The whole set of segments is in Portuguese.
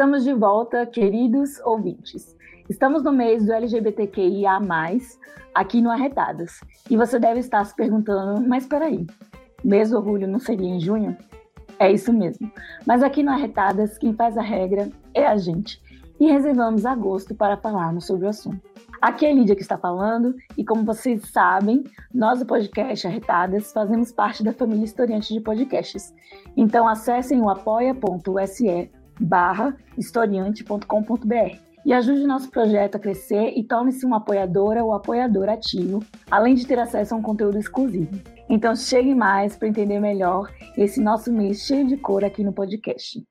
Estamos de volta, queridos ouvintes. Estamos no mês do LGBTQIA+, aqui no Arretadas. E você deve estar se perguntando, mas peraí, mês do orgulho não seria em junho? É isso mesmo. Mas aqui no Arretadas, quem faz a regra é a gente. E reservamos agosto para falarmos sobre o assunto. Aqui é a Lídia que está falando, e como vocês sabem, nós do podcast Arretadas fazemos parte da família historiante de podcasts. Então acessem o apoia.se barra historiante.com.br e ajude nosso projeto a crescer e torne-se um apoiadora ou apoiador ativo, além de ter acesso a um conteúdo exclusivo. Então chegue mais para entender melhor esse nosso mês cheio de cor aqui no podcast.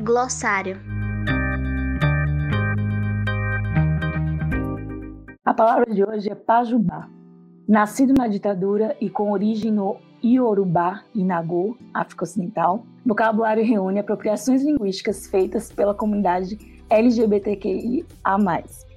Glossário. A palavra de hoje é pajubá. Nascido na ditadura e com origem no Iorubá e Nagô, África Ocidental, o vocabulário reúne apropriações linguísticas feitas pela comunidade LGBTQIA+.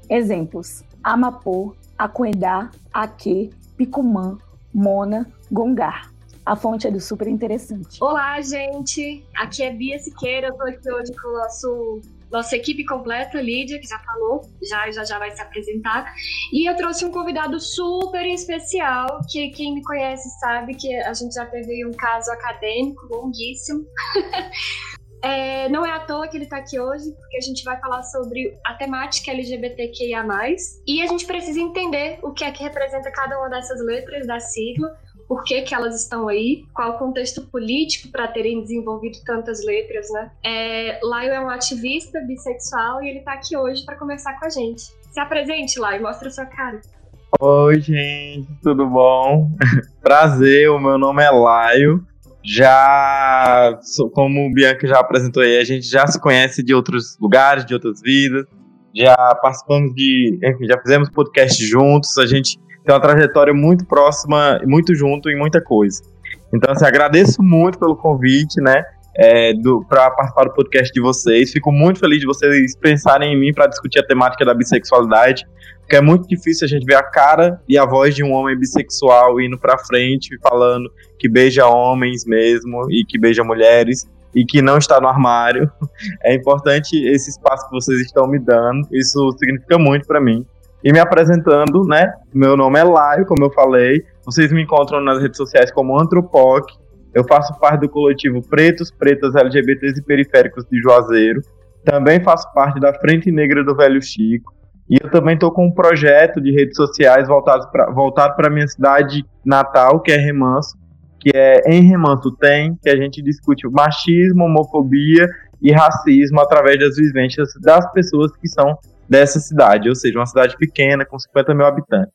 Exemplos: Amapô, Acuedá, Aque, Picumã, Mona, Gongar. A fonte é do super interessante. Olá, gente! Aqui é Bia Siqueira, eu tô aqui hoje com o nosso nossa equipe completa, Lídia, que já falou, já já, já vai se apresentar. E eu trouxe um convidado super especial, que quem me conhece sabe que a gente já teve um caso acadêmico longuíssimo. É, não é à toa que ele está aqui hoje, porque a gente vai falar sobre a temática LGBTQIA. E a gente precisa entender o que é que representa cada uma dessas letras da sigla, por que, que elas estão aí, qual o contexto político para terem desenvolvido tantas letras, né? É, Laio é um ativista bissexual e ele está aqui hoje para conversar com a gente. Se apresente, Laio, mostra sua cara. Oi, gente, tudo bom? Prazer, o meu nome é Laio. Já, como o Bianca já apresentou aí, a gente já se conhece de outros lugares, de outras vidas. Já participamos de, enfim, já fizemos podcast juntos. A gente tem uma trajetória muito próxima, muito junto em muita coisa. Então, assim, agradeço muito pelo convite, né? É, para participar do podcast de vocês. Fico muito feliz de vocês pensarem em mim para discutir a temática da bissexualidade, porque é muito difícil a gente ver a cara e a voz de um homem bissexual indo para frente, falando que beija homens mesmo e que beija mulheres e que não está no armário. É importante esse espaço que vocês estão me dando. Isso significa muito para mim. E me apresentando, né? Meu nome é Laio, como eu falei. Vocês me encontram nas redes sociais como Antropoc. Eu faço parte do coletivo Pretos, Pretas, LGBTs e Periféricos de Juazeiro. Também faço parte da Frente Negra do Velho Chico. E eu também estou com um projeto de redes sociais voltado para voltado a minha cidade natal, que é Remanso, que é Em Remanso Tem, que a gente discute machismo, homofobia e racismo através das vivências das pessoas que são dessa cidade, ou seja, uma cidade pequena com 50 mil habitantes.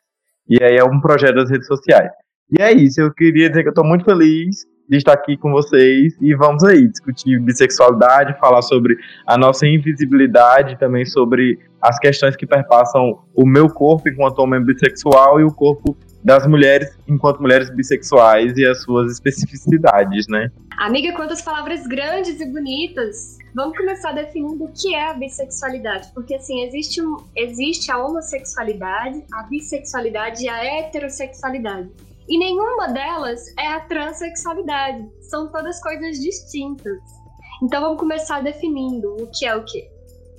E aí é um projeto das redes sociais. E é isso, eu queria dizer que eu estou muito feliz de estar aqui com vocês e vamos aí discutir bissexualidade, falar sobre a nossa invisibilidade, também sobre as questões que perpassam o meu corpo enquanto homem bissexual e o corpo das mulheres enquanto mulheres bissexuais e as suas especificidades, né? Amiga, quantas palavras grandes e bonitas. Vamos começar definindo o que é a bissexualidade, porque assim, existe, um, existe a homossexualidade, a bissexualidade e a heterossexualididade. E nenhuma delas é a transexualidade. São todas coisas distintas. Então vamos começar definindo o que é o que.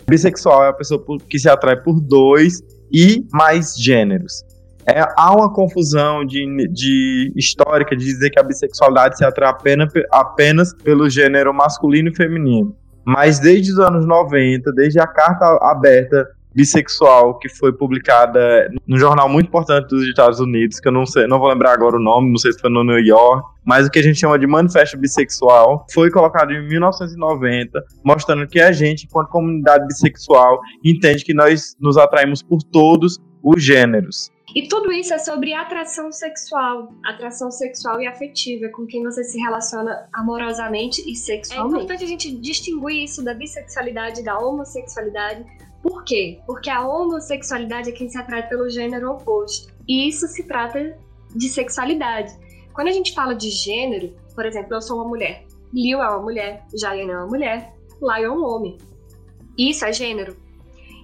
Bissexual é a pessoa que se atrai por dois e mais gêneros. É, há uma confusão de, de histórica de dizer que a bissexualidade se atrai apenas, apenas pelo gênero masculino e feminino. Mas desde os anos 90, desde a carta aberta bissexual que foi publicada num jornal muito importante dos Estados Unidos, que eu não sei, não vou lembrar agora o nome, não sei se foi no New York, mas o que a gente chama de Manifesto Bissexual, foi colocado em 1990, mostrando que a gente, enquanto comunidade bissexual, entende que nós nos atraímos por todos os gêneros. E tudo isso é sobre atração sexual, atração sexual e afetiva, com quem você se relaciona amorosamente e sexualmente. É importante a gente distinguir isso da bissexualidade e da homossexualidade. Por quê? Porque a homossexualidade é quem se atrai pelo gênero oposto. E isso se trata de sexualidade. Quando a gente fala de gênero, por exemplo, eu sou uma mulher, Liu é uma mulher, Jaiane é uma mulher, Lai é um homem. Isso é gênero.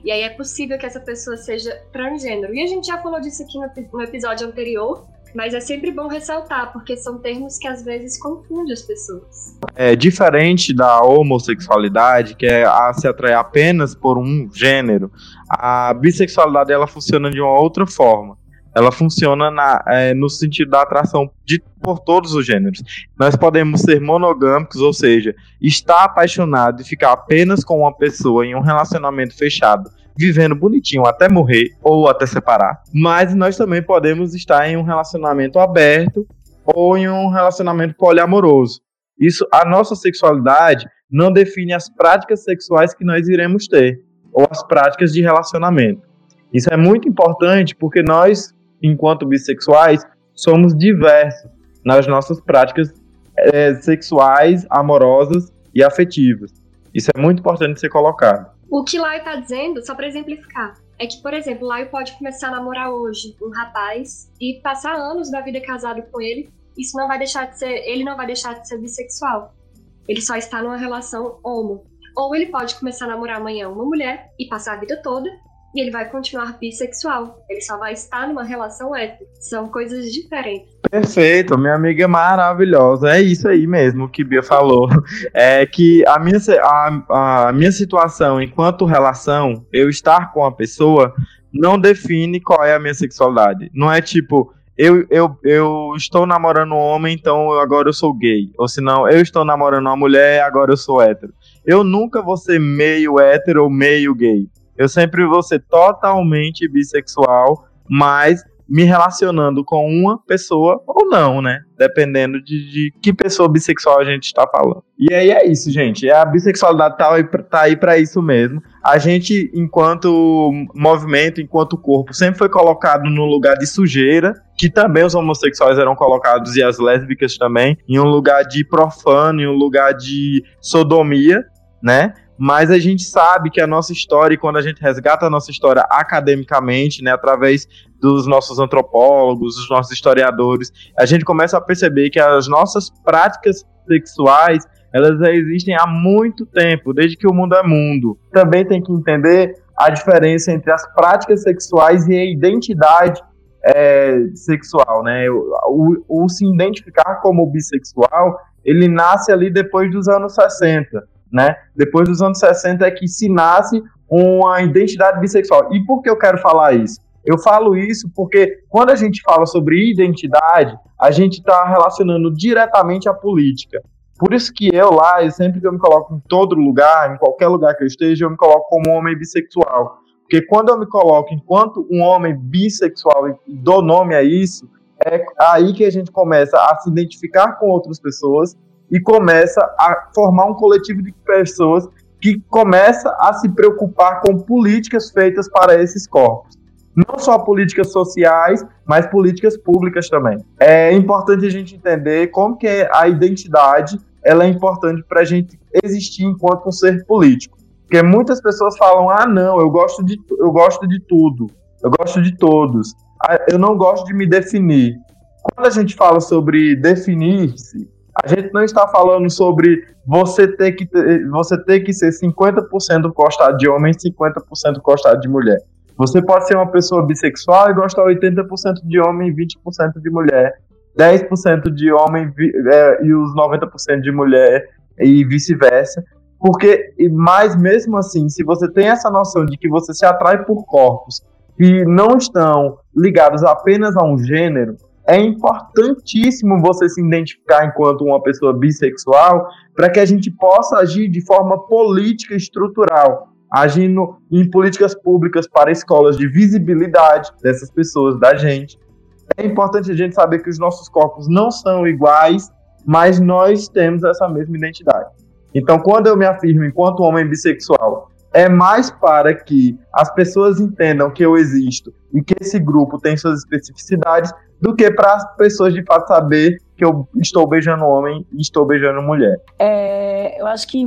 E aí é possível que essa pessoa seja transgênero. E a gente já falou disso aqui no, no episódio anterior, mas é sempre bom ressaltar, porque são termos que às vezes confundem as pessoas. É diferente da homossexualidade, que é a se atrair apenas por um gênero. A bissexualidade ela funciona de uma outra forma ela funciona na, é, no sentido da atração de, por todos os gêneros. Nós podemos ser monogâmicos, ou seja, estar apaixonado e ficar apenas com uma pessoa em um relacionamento fechado, vivendo bonitinho até morrer ou até separar. Mas nós também podemos estar em um relacionamento aberto ou em um relacionamento poliamoroso. Isso, a nossa sexualidade não define as práticas sexuais que nós iremos ter ou as práticas de relacionamento. Isso é muito importante porque nós enquanto bissexuais, somos diversos nas nossas práticas é, sexuais, amorosas e afetivas. Isso é muito importante ser colocado. O que Laio está dizendo, só para exemplificar, é que, por exemplo, Laio pode começar a namorar hoje um rapaz e passar anos da vida casado com ele. Isso não vai deixar de ser, ele não vai deixar de ser bissexual. Ele só está numa relação homo. Ou ele pode começar a namorar amanhã uma mulher e passar a vida toda e ele vai continuar bissexual. Ele só vai estar numa relação hétero. São coisas diferentes. Perfeito, minha amiga maravilhosa. É isso aí mesmo que Bia falou. É que a minha, a, a minha situação enquanto relação, eu estar com a pessoa, não define qual é a minha sexualidade. Não é tipo, eu, eu, eu estou namorando um homem, então agora eu sou gay. Ou se não, eu estou namorando uma mulher, agora eu sou hétero. Eu nunca vou ser meio hétero ou meio gay. Eu sempre vou ser totalmente bissexual, mas me relacionando com uma pessoa ou não, né? Dependendo de, de que pessoa bissexual a gente está falando. E aí é isso, gente. A bissexualidade tá aí, tá para isso mesmo. A gente, enquanto movimento, enquanto corpo, sempre foi colocado no lugar de sujeira, que também os homossexuais eram colocados e as lésbicas também, em um lugar de profano, em um lugar de sodomia, né? Mas a gente sabe que a nossa história, e quando a gente resgata a nossa história academicamente, né, através dos nossos antropólogos, dos nossos historiadores, a gente começa a perceber que as nossas práticas sexuais elas já existem há muito tempo, desde que o mundo é mundo. Também tem que entender a diferença entre as práticas sexuais e a identidade é, sexual, né? O, o, o se identificar como bissexual, ele nasce ali depois dos anos 60 né? Depois dos anos 60 é que se nasce uma identidade bissexual. E por que eu quero falar isso? Eu falo isso porque quando a gente fala sobre identidade, a gente está relacionando diretamente à política. Por isso que eu lá, sempre que eu me coloco em todo lugar, em qualquer lugar que eu esteja, eu me coloco como homem bissexual. Porque quando eu me coloco enquanto um homem bissexual e dou nome a isso, é aí que a gente começa a se identificar com outras pessoas e começa a formar um coletivo de pessoas que começa a se preocupar com políticas feitas para esses corpos. Não só políticas sociais, mas políticas públicas também. É importante a gente entender como que a identidade ela é importante para a gente existir enquanto um ser político. Porque muitas pessoas falam: ah, não, eu gosto de, eu gosto de tudo, eu gosto de todos, ah, eu não gosto de me definir. Quando a gente fala sobre definir-se, a gente não está falando sobre você ter que, ter, você ter que ser 50% gostado de homem e 50% gostado de mulher. Você pode ser uma pessoa bissexual e gostar 80% de homem e 20% de mulher. 10% de homem é, e os 90% de mulher e vice-versa. Porque, mas mesmo assim, se você tem essa noção de que você se atrai por corpos que não estão ligados apenas a um gênero, é importantíssimo você se identificar enquanto uma pessoa bissexual para que a gente possa agir de forma política estrutural, agindo em políticas públicas para escolas de visibilidade dessas pessoas, da gente. É importante a gente saber que os nossos corpos não são iguais, mas nós temos essa mesma identidade. Então, quando eu me afirmo enquanto homem bissexual, é mais para que as pessoas entendam que eu existo e que esse grupo tem suas especificidades do que para as pessoas de fato saber que eu estou beijando homem e estou beijando mulher. É, eu acho que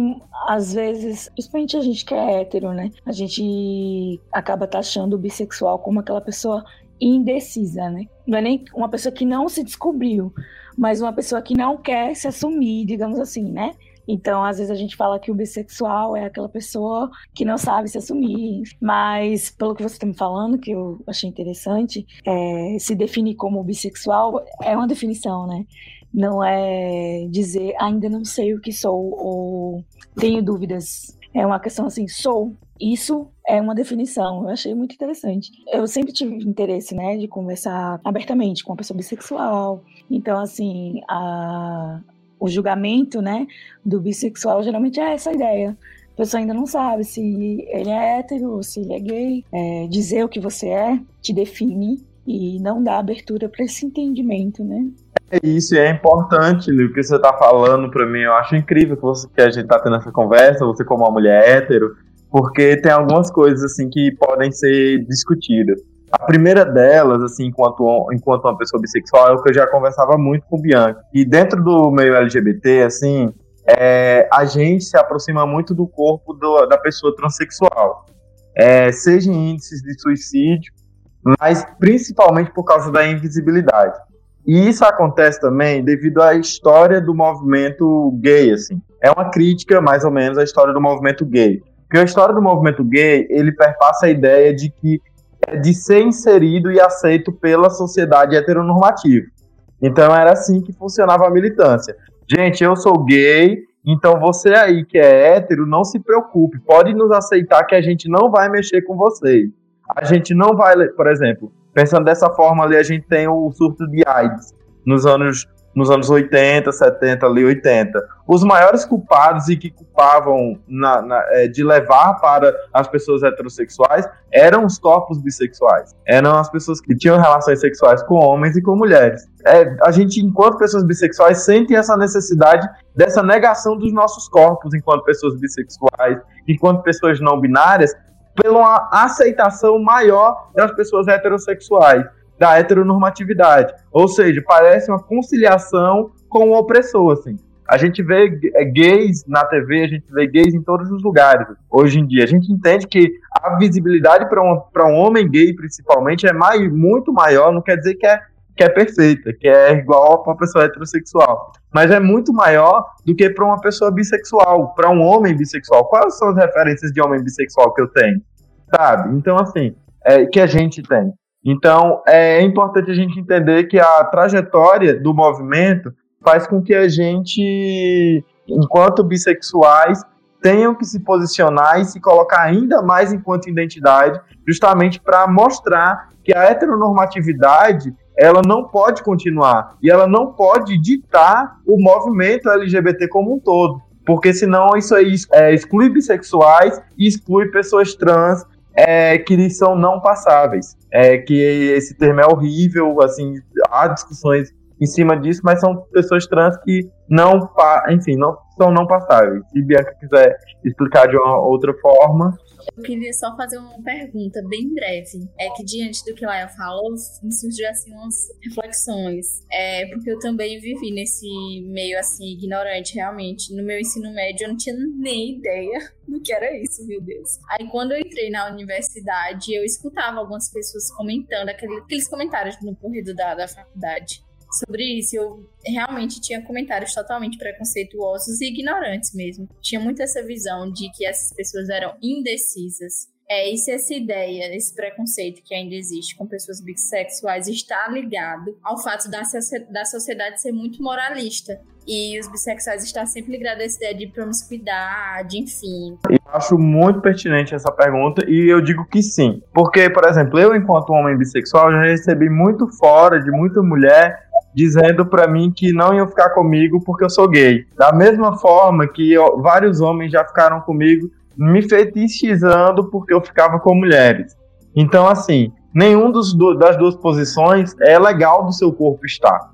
às vezes, principalmente a gente que é hétero, né? A gente acaba taxando o bissexual como aquela pessoa indecisa, né? Não é nem uma pessoa que não se descobriu, mas uma pessoa que não quer se assumir, digamos assim, né? Então, às vezes a gente fala que o bissexual é aquela pessoa que não sabe se assumir. Mas, pelo que você está me falando, que eu achei interessante, é, se definir como bissexual é uma definição, né? Não é dizer ainda não sei o que sou ou tenho dúvidas. É uma questão assim, sou. Isso é uma definição. Eu achei muito interessante. Eu sempre tive interesse, né, de conversar abertamente com uma pessoa bissexual. Então, assim, a, o julgamento, né, do bissexual geralmente é essa ideia. A pessoa ainda não sabe se ele é hétero, se ele é gay. É, dizer o que você é te define e não dá abertura para esse entendimento, né? É isso, e é importante o que você está falando para mim. Eu acho incrível que, você, que a gente está tendo essa conversa, você como uma mulher hétero, porque tem algumas coisas assim que podem ser discutidas. A primeira delas, assim, enquanto, enquanto uma pessoa bissexual, é o que eu já conversava muito com o Bianca. E dentro do meio LGBT, assim, é, a gente se aproxima muito do corpo do, da pessoa transexual. É, seja em índices de suicídio, mas principalmente por causa da invisibilidade. E isso acontece também devido à história do movimento gay, assim. É uma crítica, mais ou menos, à história do movimento gay. Porque a história do movimento gay, ele perpassa a ideia de que de ser inserido e aceito pela sociedade heteronormativa. Então era assim que funcionava a militância. Gente, eu sou gay, então você aí que é hétero, não se preocupe, pode nos aceitar que a gente não vai mexer com vocês. A gente não vai, por exemplo, pensando dessa forma ali, a gente tem o surto de AIDS nos anos nos anos 80, 70, ali 80. Os maiores culpados e que culpavam na, na, é, de levar para as pessoas heterossexuais eram os corpos bissexuais. Eram as pessoas que tinham relações sexuais com homens e com mulheres. É, a gente, enquanto pessoas bissexuais, sente essa necessidade dessa negação dos nossos corpos enquanto pessoas bissexuais, enquanto pessoas não binárias, pela aceitação maior das pessoas heterossexuais da heteronormatividade. Ou seja, parece uma conciliação com o opressor, assim. A gente vê é, gays na TV, a gente vê gays em todos os lugares hoje em dia. A gente entende que a visibilidade para um, um homem gay, principalmente, é muito maior, não quer dizer que é, que é perfeita, que é igual para uma pessoa heterossexual. Mas é muito maior do que para uma pessoa bissexual, para um homem bissexual. Quais são as referências de homem bissexual que eu tenho? Sabe? Então, assim, é, que a gente tem. Então, é importante a gente entender que a trajetória do movimento faz com que a gente, enquanto bissexuais, tenham que se posicionar e se colocar ainda mais enquanto identidade, justamente para mostrar que a heteronormatividade ela não pode continuar e ela não pode ditar o movimento LGBT como um todo, porque senão isso aí é, exclui bissexuais e exclui pessoas trans é, que são não passáveis. É, que esse termo é horrível, assim, há discussões em cima disso, mas são pessoas trans que não, enfim, não são não passáveis. Se Bianca quiser explicar de uma outra forma, eu queria só fazer uma pergunta bem breve. É que diante do que Laia falou, me surgiu assim umas reflexões. É, porque eu também vivi nesse meio assim, ignorante, realmente. No meu ensino médio eu não tinha nem ideia do que era isso, meu Deus. Aí quando eu entrei na universidade, eu escutava algumas pessoas comentando aqueles comentários no corredor da, da faculdade sobre isso. Eu realmente tinha comentários totalmente preconceituosos e ignorantes mesmo. Tinha muito essa visão de que essas pessoas eram indecisas. É, se essa ideia, esse preconceito que ainda existe com pessoas bissexuais está ligado ao fato da, da sociedade ser muito moralista. E os bissexuais estão sempre ligados a essa ideia de promiscuidade, enfim. Eu acho muito pertinente essa pergunta e eu digo que sim. Porque, por exemplo, eu, enquanto homem bissexual, já recebi muito fora de muita mulher dizendo para mim que não iam ficar comigo porque eu sou gay. Da mesma forma que eu, vários homens já ficaram comigo me fetichizando porque eu ficava com mulheres. Então, assim, nenhum dos, das duas posições é legal do seu corpo estar.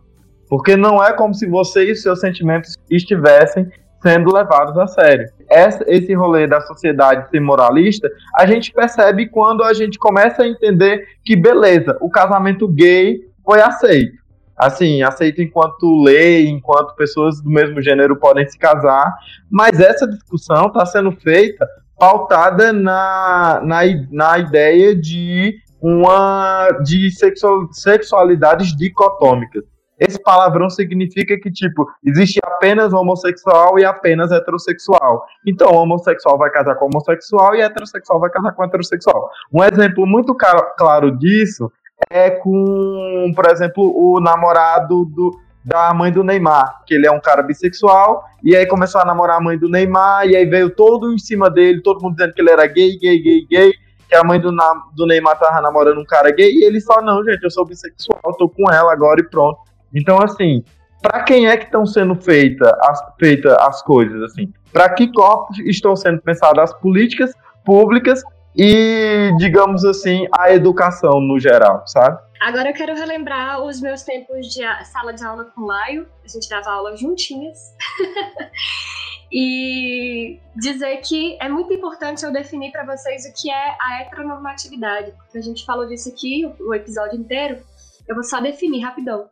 Porque não é como se você e os seus sentimentos estivessem sendo levados a sério. Essa, esse rolê da sociedade ser moralista, a gente percebe quando a gente começa a entender que, beleza, o casamento gay foi aceito. Assim, aceito enquanto lei, enquanto pessoas do mesmo gênero podem se casar, mas essa discussão está sendo feita pautada na, na, na ideia de uma de sexual, sexualidades dicotômicas. Esse palavrão significa que, tipo, existe apenas homossexual e apenas heterossexual. Então, homossexual vai casar com homossexual e heterossexual vai casar com heterossexual. Um exemplo muito claro disso é com, por exemplo, o namorado do, da mãe do Neymar, que ele é um cara bissexual, e aí começou a namorar a mãe do Neymar, e aí veio todo em cima dele, todo mundo dizendo que ele era gay, gay, gay, gay, que a mãe do, do Neymar tava namorando um cara gay, e ele só, não, gente, eu sou bissexual, tô com ela agora e pronto. Então, assim, para quem é que estão sendo feita as, feita as coisas, assim? Para que corpos estão sendo pensadas as políticas públicas e, digamos assim, a educação no geral, sabe? Agora eu quero relembrar os meus tempos de sala de aula com o Laio. A gente dava aula juntinhas. e dizer que é muito importante eu definir para vocês o que é a heteronormatividade. Porque a gente falou disso aqui o episódio inteiro. Eu vou só definir rapidão.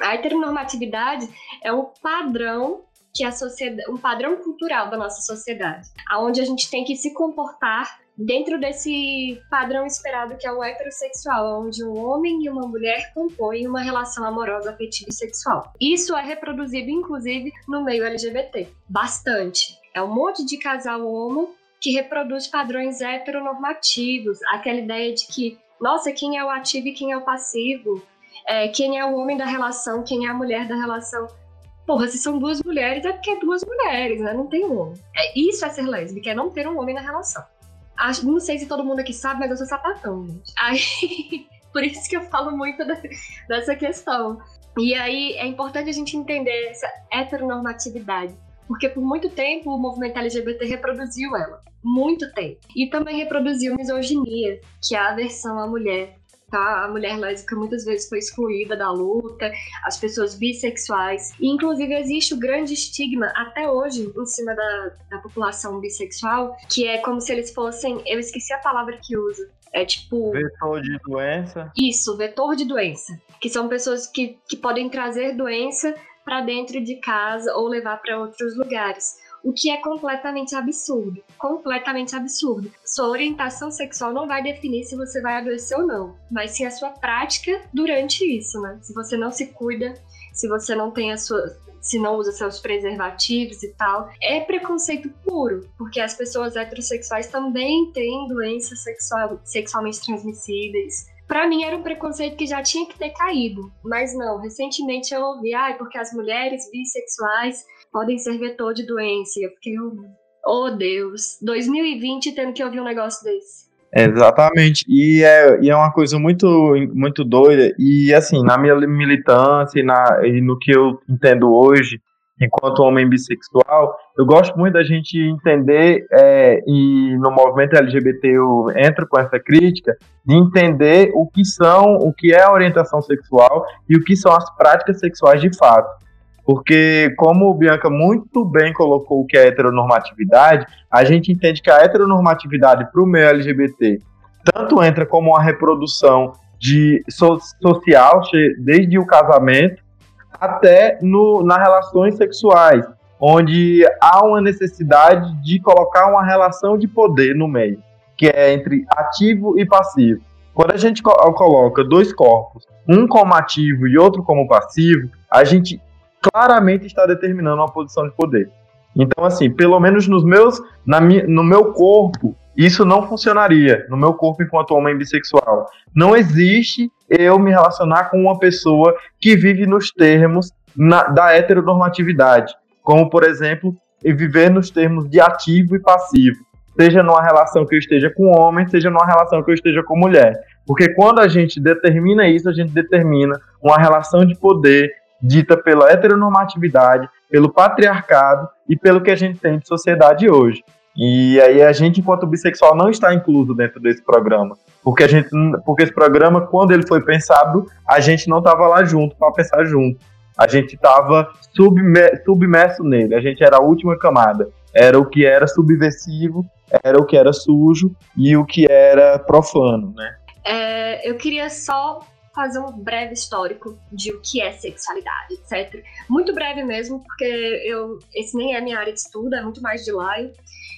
A heteronormatividade é um padrão que a sociedade, um padrão cultural da nossa sociedade, aonde a gente tem que se comportar dentro desse padrão esperado que é o heterossexual, onde um homem e uma mulher compõem uma relação amorosa, afetiva e sexual. Isso é reproduzido inclusive no meio LGBT, bastante. É um monte de casal homo que reproduz padrões heteronormativos, aquela ideia de que, nossa, quem é o ativo e quem é o passivo, é, quem é o homem da relação, quem é a mulher da relação. Porra, se são duas mulheres, é porque é duas mulheres, né? Não tem um homem. É, isso é ser lésbica, é não ter um homem na relação. Acho, não sei se todo mundo aqui sabe, mas eu sou sapatão, gente. Aí, por isso que eu falo muito dessa questão. E aí é importante a gente entender essa heteronormatividade. Porque por muito tempo o movimento LGBT reproduziu ela. Muito tempo. E também reproduziu misoginia, que é a aversão à mulher, tá? A mulher lésbica muitas vezes foi excluída da luta, as pessoas bissexuais. E, inclusive, existe o grande estigma, até hoje, em cima da, da população bissexual, que é como se eles fossem. Eu esqueci a palavra que usa. É tipo. Vetor de doença? Isso, vetor de doença. Que são pessoas que, que podem trazer doença para dentro de casa ou levar para outros lugares o que é completamente absurdo. Completamente absurdo. Sua orientação sexual não vai definir se você vai adoecer ou não, mas sim a sua prática durante isso, né? Se você não se cuida, se você não tem a sua. Se não usa seus preservativos e tal, é preconceito puro, porque as pessoas heterossexuais também têm doenças sexual, sexualmente transmissíveis, para mim era um preconceito que já tinha que ter caído, mas não. Recentemente eu ouvi, ah, porque as mulheres bissexuais podem ser vetor de doença. E eu fiquei, oh Deus, 2020 tendo que ouvir um negócio desse. Exatamente, e é, e é uma coisa muito, muito doida, e assim, na minha militância e, na, e no que eu entendo hoje, enquanto homem bissexual, eu gosto muito da gente entender, é, e no movimento LGBT eu entro com essa crítica, de entender o que são, o que é a orientação sexual e o que são as práticas sexuais de fato. Porque, como o Bianca muito bem colocou o que é heteronormatividade, a gente entende que a heteronormatividade para o meio LGBT tanto entra como uma reprodução de so, social, desde o casamento até no, nas relações sexuais, onde há uma necessidade de colocar uma relação de poder no meio, que é entre ativo e passivo. Quando a gente coloca dois corpos, um como ativo e outro como passivo, a gente claramente está determinando uma posição de poder. Então, assim, pelo menos nos meus, na no meu corpo, isso não funcionaria. No meu corpo, enquanto homem bissexual, não existe eu me relacionar com uma pessoa que vive nos termos na, da heteronormatividade, como, por exemplo, viver nos termos de ativo e passivo, seja numa relação que eu esteja com homem, seja numa relação que eu esteja com mulher. Porque quando a gente determina isso, a gente determina uma relação de poder dita pela heteronormatividade, pelo patriarcado e pelo que a gente tem de sociedade hoje. E aí a gente, enquanto bissexual, não está incluso dentro desse programa. Porque a gente, porque esse programa, quando ele foi pensado, a gente não estava lá junto para pensar junto. A gente estava submerso nele, a gente era a última camada. Era o que era subversivo, era o que era sujo e o que era profano, né? É, eu queria só fazer um breve histórico de o que é sexualidade, etc. Muito breve mesmo, porque eu esse nem é minha área de estudo, é muito mais de laio.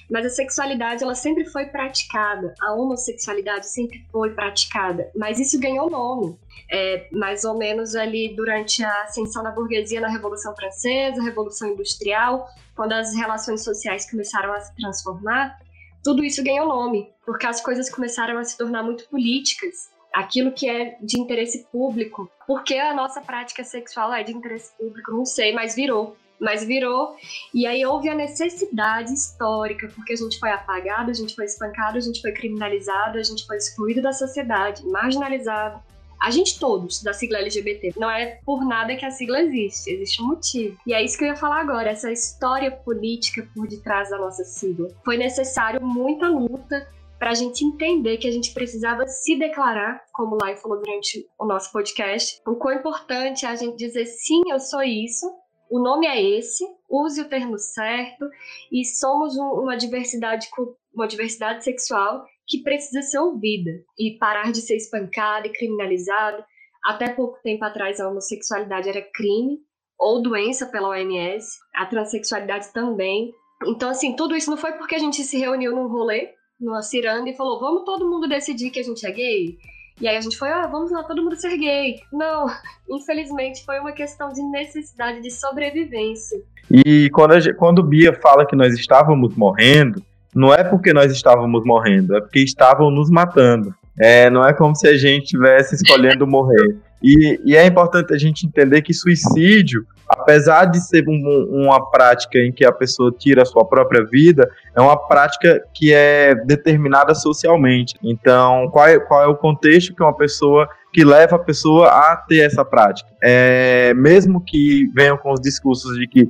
Mas a sexualidade ela sempre foi praticada, a homossexualidade sempre foi praticada, mas isso ganhou nome. É, mais ou menos ali durante a ascensão da burguesia na Revolução Francesa, Revolução Industrial, quando as relações sociais começaram a se transformar, tudo isso ganhou nome, porque as coisas começaram a se tornar muito políticas aquilo que é de interesse público. Porque a nossa prática sexual é de interesse público, não sei, mas virou. Mas virou, e aí houve a necessidade histórica, porque a gente foi apagado, a gente foi espancado, a gente foi criminalizado, a gente foi excluído da sociedade, marginalizado. A gente todos, da sigla LGBT. Não é por nada que a sigla existe, existe um motivo. E é isso que eu ia falar agora, essa história política por detrás da nossa sigla. Foi necessário muita luta, para a gente entender que a gente precisava se declarar, como o Lai falou durante o nosso podcast, o quão importante é a gente dizer sim, eu sou isso, o nome é esse, use o termo certo e somos um, uma diversidade uma diversidade sexual que precisa ser ouvida e parar de ser espancada e criminalizada. Até pouco tempo atrás a homossexualidade era crime ou doença pela OMS, a transexualidade também. Então assim, tudo isso não foi porque a gente se reuniu num rolê numa ciranda e falou: vamos todo mundo decidir que a gente é gay? E aí a gente foi, ah, vamos lá, todo mundo ser gay. Não, infelizmente foi uma questão de necessidade de sobrevivência. E quando, a, quando Bia fala que nós estávamos morrendo, não é porque nós estávamos morrendo, é porque estavam nos matando. É, não é como se a gente estivesse escolhendo morrer. E, e, é importante a gente entender que suicídio, apesar de ser um, uma prática em que a pessoa tira a sua própria vida, é uma prática que é determinada socialmente. Então, qual é, qual é o contexto que uma pessoa que leva a pessoa a ter essa prática? É, mesmo que venham com os discursos de que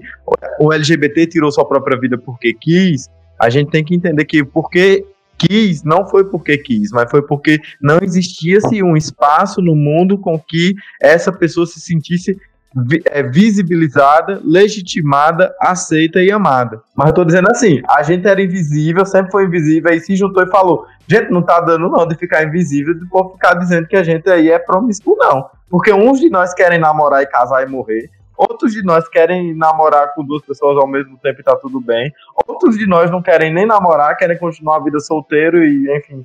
o LGBT tirou sua própria vida porque quis, a gente tem que entender que porque quis, não foi porque quis, mas foi porque não existia-se um espaço no mundo com que essa pessoa se sentisse é, visibilizada, legitimada, aceita e amada. Mas eu tô dizendo assim, a gente era invisível, sempre foi invisível, aí se juntou e falou, gente, não tá dando não de ficar invisível, de por ficar dizendo que a gente aí é promíscuo não. Porque uns de nós querem namorar e casar e morrer, Outros de nós querem namorar com duas pessoas ao mesmo tempo e tá tudo bem. Outros de nós não querem nem namorar, querem continuar a vida solteiro e, enfim,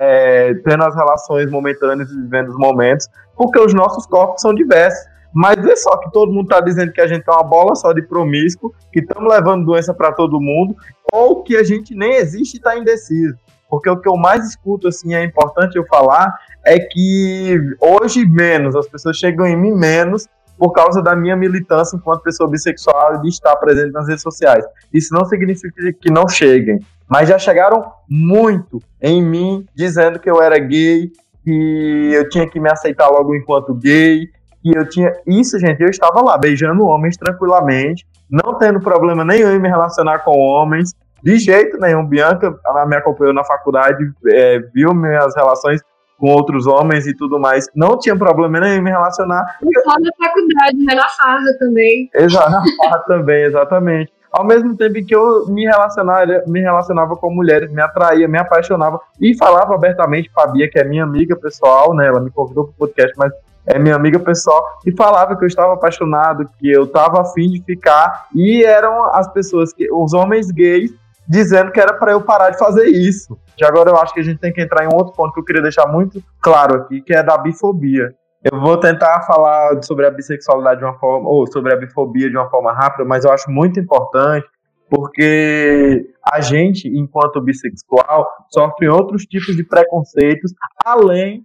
é, tendo as relações momentâneas e vivendo os momentos, porque os nossos corpos são diversos. Mas é só que todo mundo tá dizendo que a gente é uma bola só de promíscuo, que estamos levando doença para todo mundo, ou que a gente nem existe e está indeciso. Porque o que eu mais escuto, assim, é importante eu falar, é que hoje menos, as pessoas chegam em mim menos por causa da minha militância enquanto pessoa bissexual e de estar presente nas redes sociais. Isso não significa que não cheguem, mas já chegaram muito em mim dizendo que eu era gay, que eu tinha que me aceitar logo enquanto gay, que eu tinha. Isso, gente, eu estava lá beijando homens tranquilamente, não tendo problema nenhum em me relacionar com homens, de jeito nenhum. Bianca, ela me acompanhou na faculdade, é, viu minhas relações com outros homens e tudo mais. Não tinha problema nenhum em me relacionar. E só na faculdade, né? Na farra também. Exato, na farra também, exatamente. Ao mesmo tempo que eu me relacionava, me relacionava com mulheres, me atraía, me apaixonava e falava abertamente com a Bia, que é minha amiga pessoal, né? Ela me convidou para o podcast, mas é minha amiga pessoal, e falava que eu estava apaixonado, que eu estava afim de ficar, e eram as pessoas, que os homens gays, dizendo que era para eu parar de fazer isso. E agora eu acho que a gente tem que entrar em um outro ponto que eu queria deixar muito claro aqui, que é da bifobia. Eu vou tentar falar sobre a bissexualidade de uma forma, ou sobre a bifobia de uma forma rápida, mas eu acho muito importante porque a gente, enquanto bissexual, sofre outros tipos de preconceitos além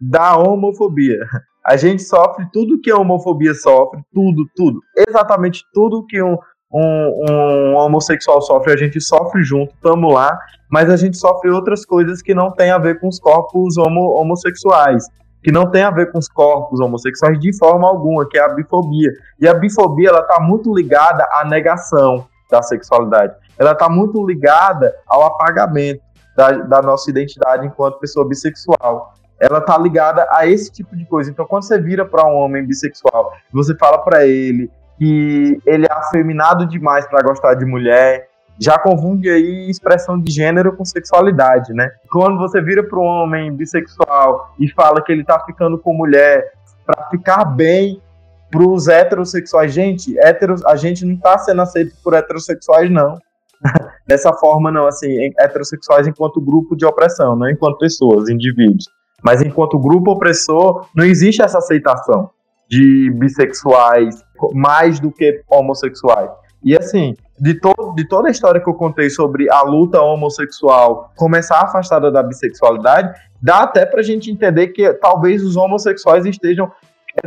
da homofobia. A gente sofre tudo que a homofobia sofre, tudo, tudo, exatamente tudo que um, um, um homossexual sofre, a gente sofre junto, estamos lá, mas a gente sofre outras coisas que não tem a ver com os corpos homo, homossexuais, que não tem a ver com os corpos homossexuais de forma alguma, que é a bifobia. E a bifobia, ela está muito ligada à negação da sexualidade. Ela está muito ligada ao apagamento da, da nossa identidade enquanto pessoa bissexual. Ela tá ligada a esse tipo de coisa. Então, quando você vira para um homem bissexual, você fala para ele que ele é afeminado demais para gostar de mulher, já confunde aí expressão de gênero com sexualidade, né? Quando você vira para um homem bissexual e fala que ele tá ficando com mulher para ficar bem para os heterossexuais, gente, heteros, a gente não tá sendo aceito por heterossexuais não. Dessa forma não, assim, heterossexuais enquanto grupo de opressão, não enquanto pessoas, indivíduos. Mas enquanto grupo opressor, não existe essa aceitação de bissexuais mais do que homossexuais. E assim, de, to de toda a história que eu contei sobre a luta homossexual começar afastada da bissexualidade, dá até pra gente entender que talvez os homossexuais estejam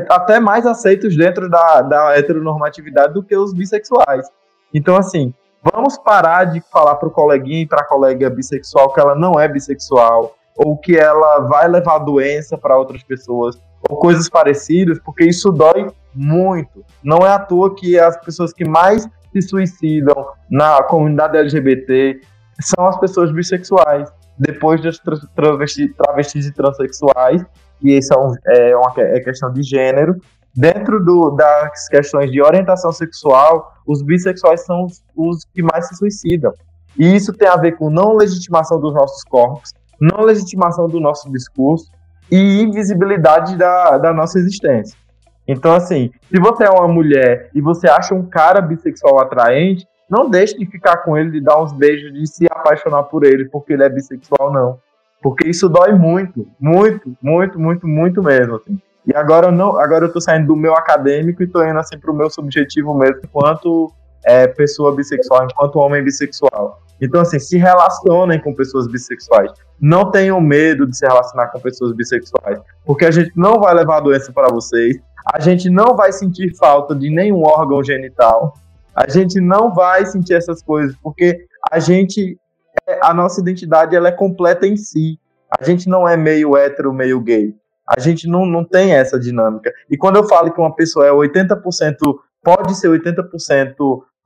até mais aceitos dentro da, da heteronormatividade do que os bissexuais. Então, assim, vamos parar de falar pro coleguinha e pra colega bissexual que ela não é bissexual, ou que ela vai levar doença para outras pessoas, ou coisas parecidas, porque isso dói muito. Não é à toa que as pessoas que mais se suicidam na comunidade LGBT são as pessoas bissexuais, depois das travestis, travestis e transexuais, e isso é, uma é questão de gênero. Dentro do, das questões de orientação sexual, os bissexuais são os, os que mais se suicidam. E isso tem a ver com não legitimação dos nossos corpos, não legitimação do nosso discurso e invisibilidade da, da nossa existência. Então, assim, se você é uma mulher e você acha um cara bissexual atraente, não deixe de ficar com ele, de dar uns beijos, de se apaixonar por ele porque ele é bissexual, não. Porque isso dói muito, muito, muito, muito, muito mesmo, assim. E agora eu não, agora eu tô saindo do meu acadêmico e tô indo assim pro meu subjetivo mesmo, enquanto é, pessoa bissexual, enquanto homem bissexual. Então, assim, se relacionem com pessoas bissexuais. Não tenham medo de se relacionar com pessoas bissexuais, porque a gente não vai levar doença para vocês, a gente não vai sentir falta de nenhum órgão genital, a gente não vai sentir essas coisas, porque a gente, é, a nossa identidade ela é completa em si. A gente não é meio hétero, meio gay. A gente não, não tem essa dinâmica. E quando eu falo que uma pessoa é 80%, pode ser 80%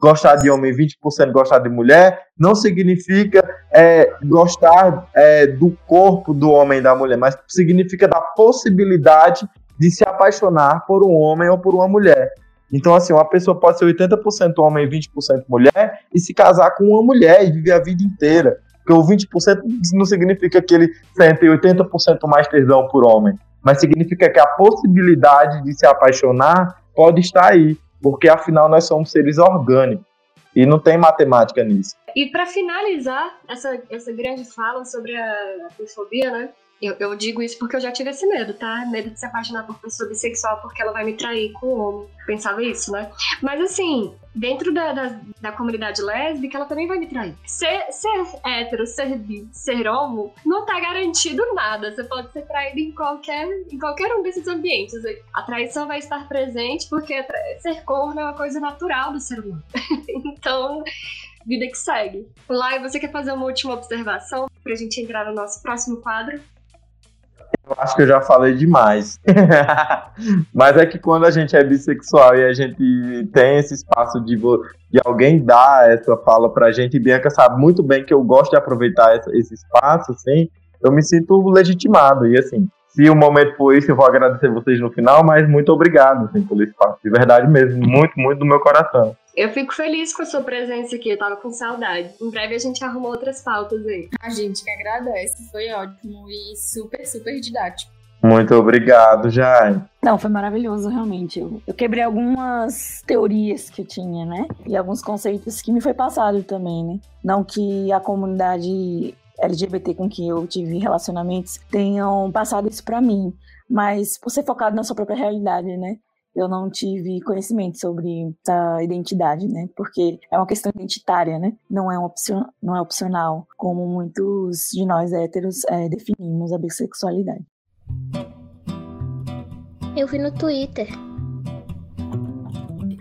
gostar de homem e 20% gostar de mulher, não significa é, gostar é, do corpo do homem e da mulher, mas significa da possibilidade de se apaixonar por um homem ou por uma mulher. Então, assim, uma pessoa pode ser 80% homem e 20% mulher e se casar com uma mulher e viver a vida inteira. Porque o 20% não significa que ele sente 80% mais tesão por homem, mas significa que a possibilidade de se apaixonar pode estar aí porque afinal nós somos seres orgânicos e não tem matemática nisso. E para finalizar essa, essa grande fala sobre a, a fobia, né? Eu, eu, digo isso porque eu já tive esse medo, tá? Medo de se apaixonar por pessoa bissexual porque ela vai me trair com o homem. Pensava isso, né? Mas assim, dentro da, da, da, comunidade lésbica, ela também vai me trair. Ser, ser hétero, ser bi, ser homo, não tá garantido nada. Você pode ser traído em qualquer, em qualquer um desses ambientes. A traição vai estar presente porque ser corno é uma coisa natural do ser humano. então vida que segue. Lai, você quer fazer uma última observação pra gente entrar no nosso próximo quadro? Eu acho que eu já falei demais. Mas é que quando a gente é bissexual e a gente tem esse espaço de, de alguém dar essa fala pra gente, e Bianca sabe muito bem que eu gosto de aproveitar essa, esse espaço, assim, eu me sinto legitimado. E assim, se o momento for isso, eu vou agradecer vocês no final, mas muito obrigado assim, pelo espaço. De verdade mesmo, muito, muito do meu coração. Eu fico feliz com a sua presença aqui, eu tava com saudade. Em breve a gente arruma outras pautas aí. A gente que agradece, foi ótimo e super, super didático. Muito obrigado, Jai. Não, foi maravilhoso, realmente. Eu, eu, quebrei algumas teorias que eu tinha, né? E alguns conceitos que me foi passado também, né? Não que a comunidade LGBT com que eu tive relacionamentos tenham passado isso para mim, mas por ser focado na sua própria realidade, né? Eu não tive conhecimento sobre essa identidade, né? Porque é uma questão identitária, né? Não é, opcion, não é opcional, como muitos de nós héteros é, definimos a bissexualidade. Eu vi no Twitter.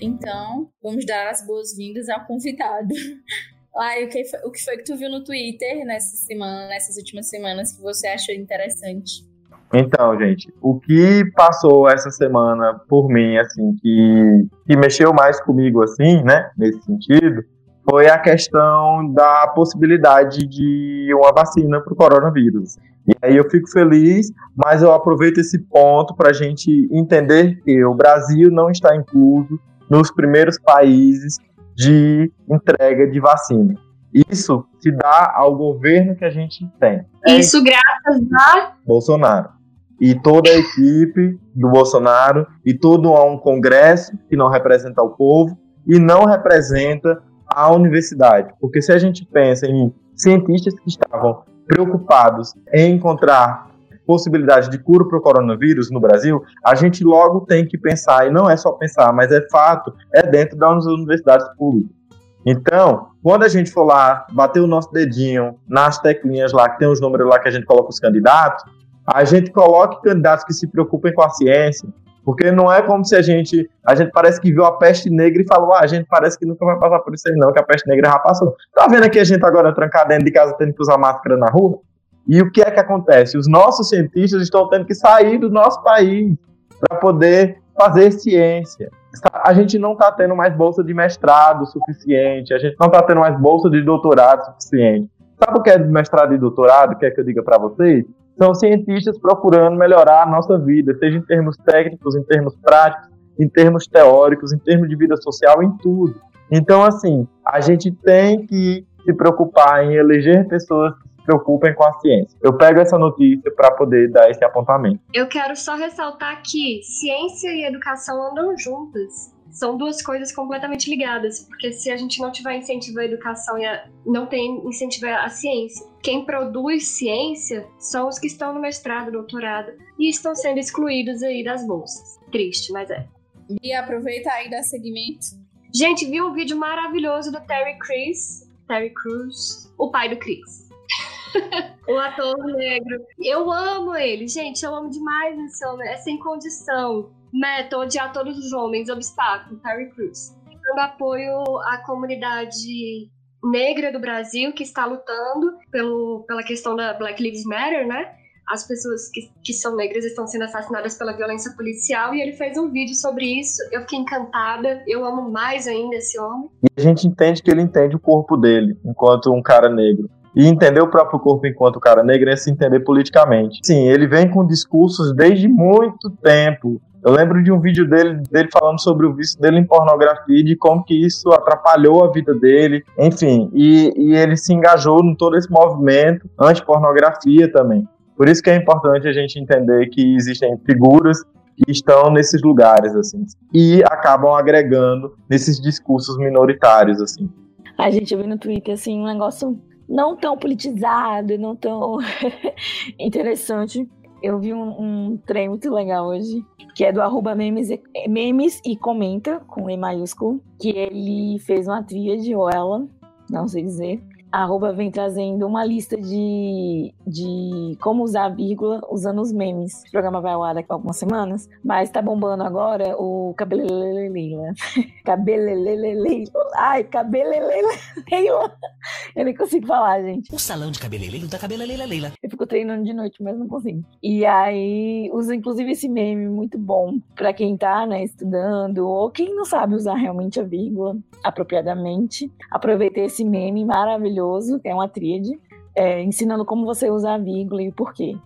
Então, vamos dar as boas-vindas ao convidado. Ai, o que, foi, o que foi que tu viu no Twitter nessa semana, nessas últimas semanas que você achou interessante? Então, gente, o que passou essa semana por mim, assim, que, que mexeu mais comigo, assim, né, nesse sentido, foi a questão da possibilidade de uma vacina para o coronavírus. E aí eu fico feliz, mas eu aproveito esse ponto para a gente entender que o Brasil não está incluso nos primeiros países de entrega de vacina. Isso se dá ao governo que a gente tem. Isso é graças a Bolsonaro. E toda a equipe do Bolsonaro e todo um congresso que não representa o povo e não representa a universidade. Porque se a gente pensa em cientistas que estavam preocupados em encontrar possibilidade de cura para o coronavírus no Brasil, a gente logo tem que pensar, e não é só pensar, mas é fato, é dentro das universidades públicas. Então, quando a gente for lá bater o nosso dedinho nas teclinhas lá, que tem os números lá que a gente coloca os candidatos, a gente coloque candidatos que se preocupem com a ciência, porque não é como se a gente. A gente parece que viu a peste negra e falou: ah, a gente parece que nunca vai passar por isso aí, não, que a peste negra já passou. Tá vendo aqui a gente agora trancado dentro de casa tendo que usar máscara na rua? E o que é que acontece? Os nossos cientistas estão tendo que sair do nosso país para poder fazer ciência. A gente não está tendo mais bolsa de mestrado suficiente, a gente não está tendo mais bolsa de doutorado suficiente. Sabe o que é mestrado e doutorado? Quer que eu diga para vocês? São cientistas procurando melhorar a nossa vida, seja em termos técnicos, em termos práticos, em termos teóricos, em termos de vida social, em tudo. Então, assim, a gente tem que se preocupar em eleger pessoas que se preocupem com a ciência. Eu pego essa notícia para poder dar esse apontamento. Eu quero só ressaltar que ciência e educação andam juntas são duas coisas completamente ligadas, porque se a gente não tiver incentivo à educação e a, não tem incentivo à ciência, quem produz ciência são os que estão no mestrado, doutorado e estão sendo excluídos aí das bolsas. Triste, mas é. E aproveita aí da segmento. Gente, vi um vídeo maravilhoso do Terry Crews, Terry Crews, o pai do Chris. o ator negro. Eu amo ele, gente, eu amo demais esse homem, é sem condição. Meta, odiar todos os homens, obstáculo, Terry Crews. Dando apoio à comunidade negra do Brasil que está lutando pelo, pela questão da Black Lives Matter, né? As pessoas que, que são negras estão sendo assassinadas pela violência policial e ele fez um vídeo sobre isso. Eu fiquei encantada, eu amo mais ainda esse homem. E a gente entende que ele entende o corpo dele enquanto um cara negro. E entender o próprio corpo enquanto cara negro é se entender politicamente. Sim, ele vem com discursos desde muito tempo eu lembro de um vídeo dele, dele falando sobre o vício dele em pornografia e de como que isso atrapalhou a vida dele, enfim, e, e ele se engajou em todo esse movimento anti-pornografia também. Por isso que é importante a gente entender que existem figuras que estão nesses lugares, assim, e acabam agregando nesses discursos minoritários, assim. A gente viu no Twitter, assim, um negócio não tão politizado, não tão interessante. Eu vi um, um trem muito legal hoje, que é do arroba memes e, memes e comenta, com E maiúsculo, que ele fez uma tríade, ou ela, não sei dizer, arroba vem trazendo uma lista de, de como usar vírgula usando os memes. O programa vai ao ar daqui a algumas semanas, mas tá bombando agora o cabeleleleila. cabeleleleila. Ai, cabeleleleila. Eu nem consigo falar, gente. O salão de cabeleireiro da cabeleleila. Eu fico treinando de noite, mas não consigo. E aí, usa inclusive esse meme muito bom para quem tá, né, estudando, ou quem não sabe usar realmente a vírgula apropriadamente. Aproveitei esse meme maravilhoso maravilhoso, é uma tríade, é, ensinando como você usa a vírgula e o porquê.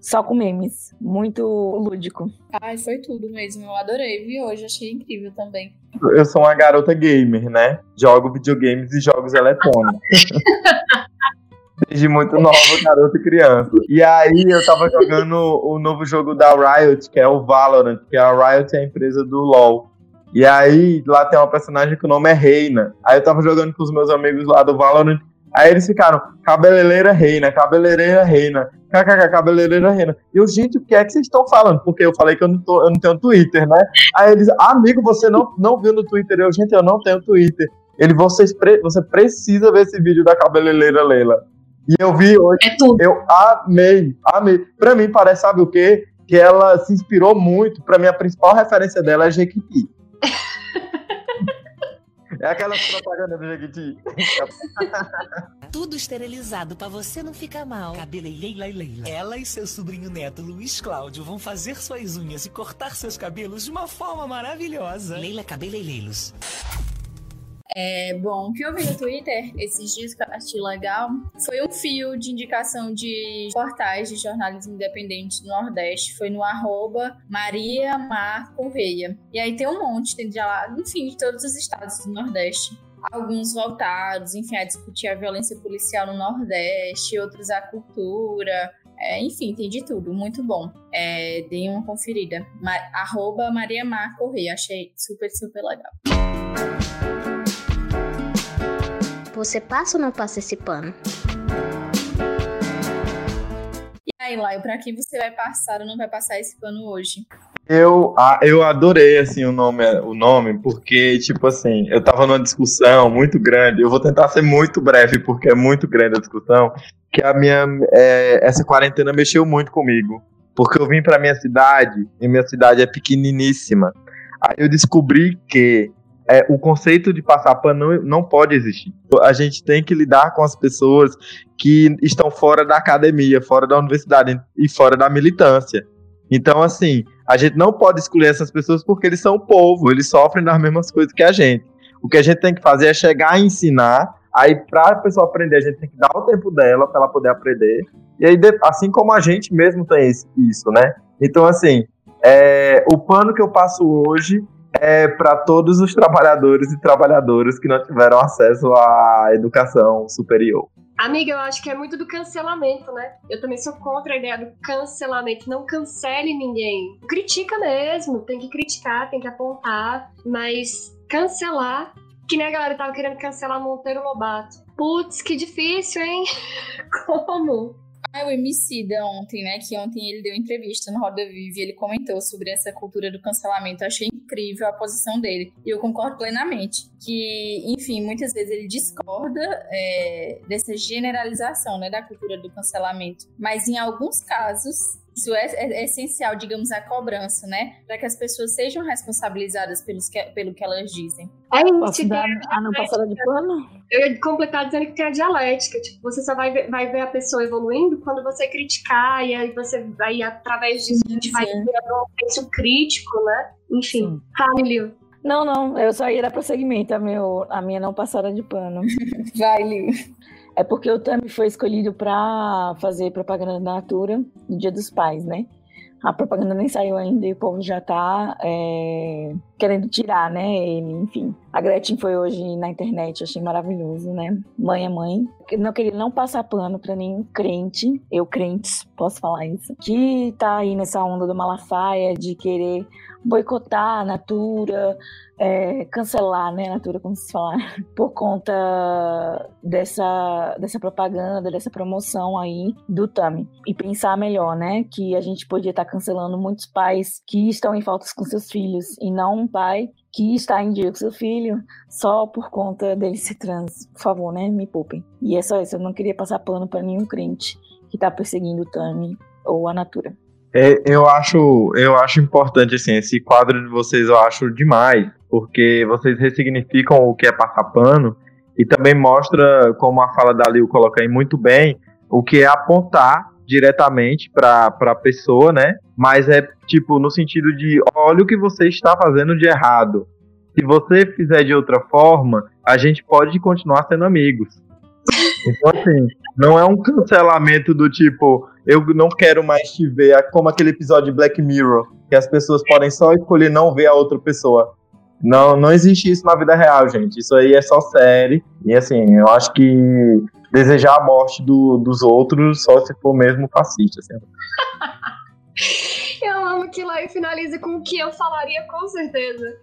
Só com memes. Muito lúdico. Ai, foi tudo mesmo. Eu adorei, vi hoje. Achei incrível também. Eu sou uma garota gamer, né? Jogo videogames e jogos eletrônicos. Desde muito nova, garota e criança. E aí eu tava jogando o novo jogo da Riot, que é o Valorant, que a Riot é a empresa do LoL. E aí lá tem uma personagem que o nome é Reina. Aí eu tava jogando com os meus amigos lá do Valorant Aí eles ficaram, cabeleireira reina, cabeleireira reina, kkk, cabeleireira reina. E eu, gente, o que é que vocês estão falando? Porque eu falei que eu não, tô, eu não tenho Twitter, né? Aí eles, amigo, você não, não viu no Twitter? Eu, gente, eu não tenho Twitter. Ele, vocês pre, você precisa ver esse vídeo da cabeleireira Leila. E eu vi hoje. É tudo. Eu amei, amei. Pra mim, parece, sabe o quê? Que ela se inspirou muito. Pra mim, a principal referência dela é Jequiti. É aquela propaganda do Jequiti. Tudo esterilizado para você não ficar mal. Cabeleireira Leila. Ela e seu sobrinho neto Luiz Cláudio vão fazer suas unhas e cortar seus cabelos de uma forma maravilhosa. Leila Cabeleireiros. É, bom, o que eu vi no Twitter esses dias que eu achei legal foi um fio de indicação de portais de jornalismo independente do Nordeste. Foi no arroba Maria Mar Correia. E aí tem um monte, tem de lá, enfim, de todos os estados do Nordeste alguns voltados, enfim, a discutir a violência policial no Nordeste, outros a cultura, é, enfim, tem de tudo, muito bom. É, deem uma conferida. Ma arroba Maria Mar Correia, achei super, super legal. Você passa ou não passa esse pano? E aí, Laio, pra quem você vai passar ou não vai passar esse pano hoje? Eu, eu adorei, assim, o nome, o nome, porque, tipo assim, eu tava numa discussão muito grande, eu vou tentar ser muito breve, porque é muito grande a discussão, que a minha, é, essa quarentena mexeu muito comigo, porque eu vim pra minha cidade, e minha cidade é pequeniníssima, aí eu descobri que é, o conceito de passar pano não, não pode existir. A gente tem que lidar com as pessoas que estão fora da academia, fora da universidade e fora da militância. Então, assim, a gente não pode excluir essas pessoas porque eles são povo, eles sofrem das mesmas coisas que a gente. O que a gente tem que fazer é chegar a ensinar, aí para a pessoa aprender, a gente tem que dar o tempo dela para ela poder aprender. E aí, assim como a gente mesmo tem isso, né? Então, assim, é, o pano que eu passo hoje é para todos os trabalhadores e trabalhadoras que não tiveram acesso à educação superior. Amiga, eu acho que é muito do cancelamento, né? Eu também sou contra a ideia do cancelamento. Não cancele ninguém. Critica mesmo, tem que criticar, tem que apontar, mas cancelar. Que nem a galera tava querendo cancelar Monteiro Lobato. Putz, que difícil, hein? Como? Ah, o Emicida ontem, né? Que ontem ele deu entrevista no Roda Vive e ele comentou sobre essa cultura do cancelamento. Eu achei incrível a posição dele. E eu concordo plenamente. Que, enfim, muitas vezes ele discorda é, dessa generalização, né? Da cultura do cancelamento. Mas em alguns casos, isso é, é, é, essencial, digamos, a cobrança, né? Para que as pessoas sejam responsabilizadas pelos que, pelo que elas dizem. É isso. Posso dar a não passada de pano? Eu ia completar dizendo que tem a dialética. Tipo, você só vai ver, vai ver a pessoa evoluindo quando você criticar, e aí você vai, através disso, a gente vai ter um penso crítico, né? Enfim, Liu. Não, não, eu só ia dar prosseguimento a, meu, a minha não passada de pano. vai, Liu. É porque o Tami foi escolhido para fazer propaganda da Natura no Dia dos Pais, né? A propaganda nem saiu ainda e o povo já tá é, querendo tirar, né? Ele, enfim. A Gretchen foi hoje na internet, achei maravilhoso, né? Mãe é mãe. Não queria não passar pano para nenhum crente, eu crentes, posso falar isso, que tá aí nessa onda do Malafaia de querer boicotar a Natura, é, cancelar né, a Natura, como se fala, por conta dessa, dessa propaganda, dessa promoção aí do Tami. E pensar melhor, né, que a gente podia estar tá cancelando muitos pais que estão em faltas com seus filhos e não pai que está em dia com seu filho só por conta dele ser trans. Por favor, né, me poupem. E é só isso, eu não queria passar pano para nenhum crente que está perseguindo o Tami ou a Natura. É, eu acho, eu acho importante assim, esse quadro de vocês eu acho demais, porque vocês ressignificam o que é passar pano e também mostra, como a fala da Liu coloca aí muito bem, o que é apontar diretamente para a pessoa, né? Mas é tipo no sentido de olha o que você está fazendo de errado. Se você fizer de outra forma, a gente pode continuar sendo amigos. Então, assim, não é um cancelamento do tipo, eu não quero mais te ver, como aquele episódio de Black Mirror, que as pessoas podem só escolher não ver a outra pessoa. Não, não existe isso na vida real, gente. Isso aí é só série. E assim, eu acho que desejar a morte do, dos outros só se for mesmo fascista. Assim. eu amo que lá e finalize com o que eu falaria com certeza.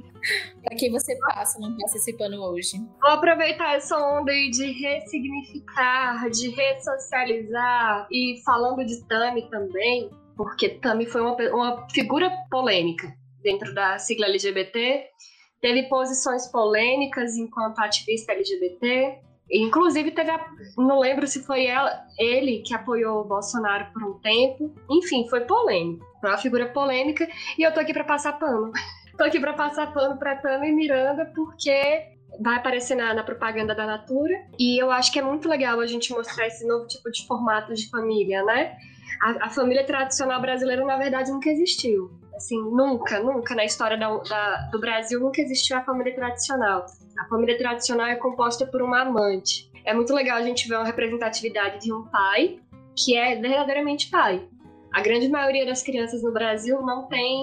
Pra que você passa não participando hoje? Vou aproveitar essa onda aí de ressignificar, de ressocializar e falando de Tami também, porque Tami foi uma, uma figura polêmica dentro da sigla LGBT, teve posições polêmicas enquanto ativista LGBT, Inclusive, teve a, não lembro se foi ela, ele que apoiou o Bolsonaro por um tempo. Enfim, foi polêmico. Foi uma figura polêmica. E eu tô aqui para passar pano. tô aqui para passar pano pra Tana e Miranda, porque vai aparecer na, na, propaganda da Natura. E eu acho que é muito legal a gente mostrar esse novo tipo de formato de família, né? A, a família tradicional brasileira, na verdade, nunca existiu. Assim, nunca, nunca na história da, da, do Brasil nunca existiu a família tradicional. A família tradicional é composta por uma amante. É muito legal a gente ver uma representatividade de um pai que é verdadeiramente pai. A grande maioria das crianças no Brasil não tem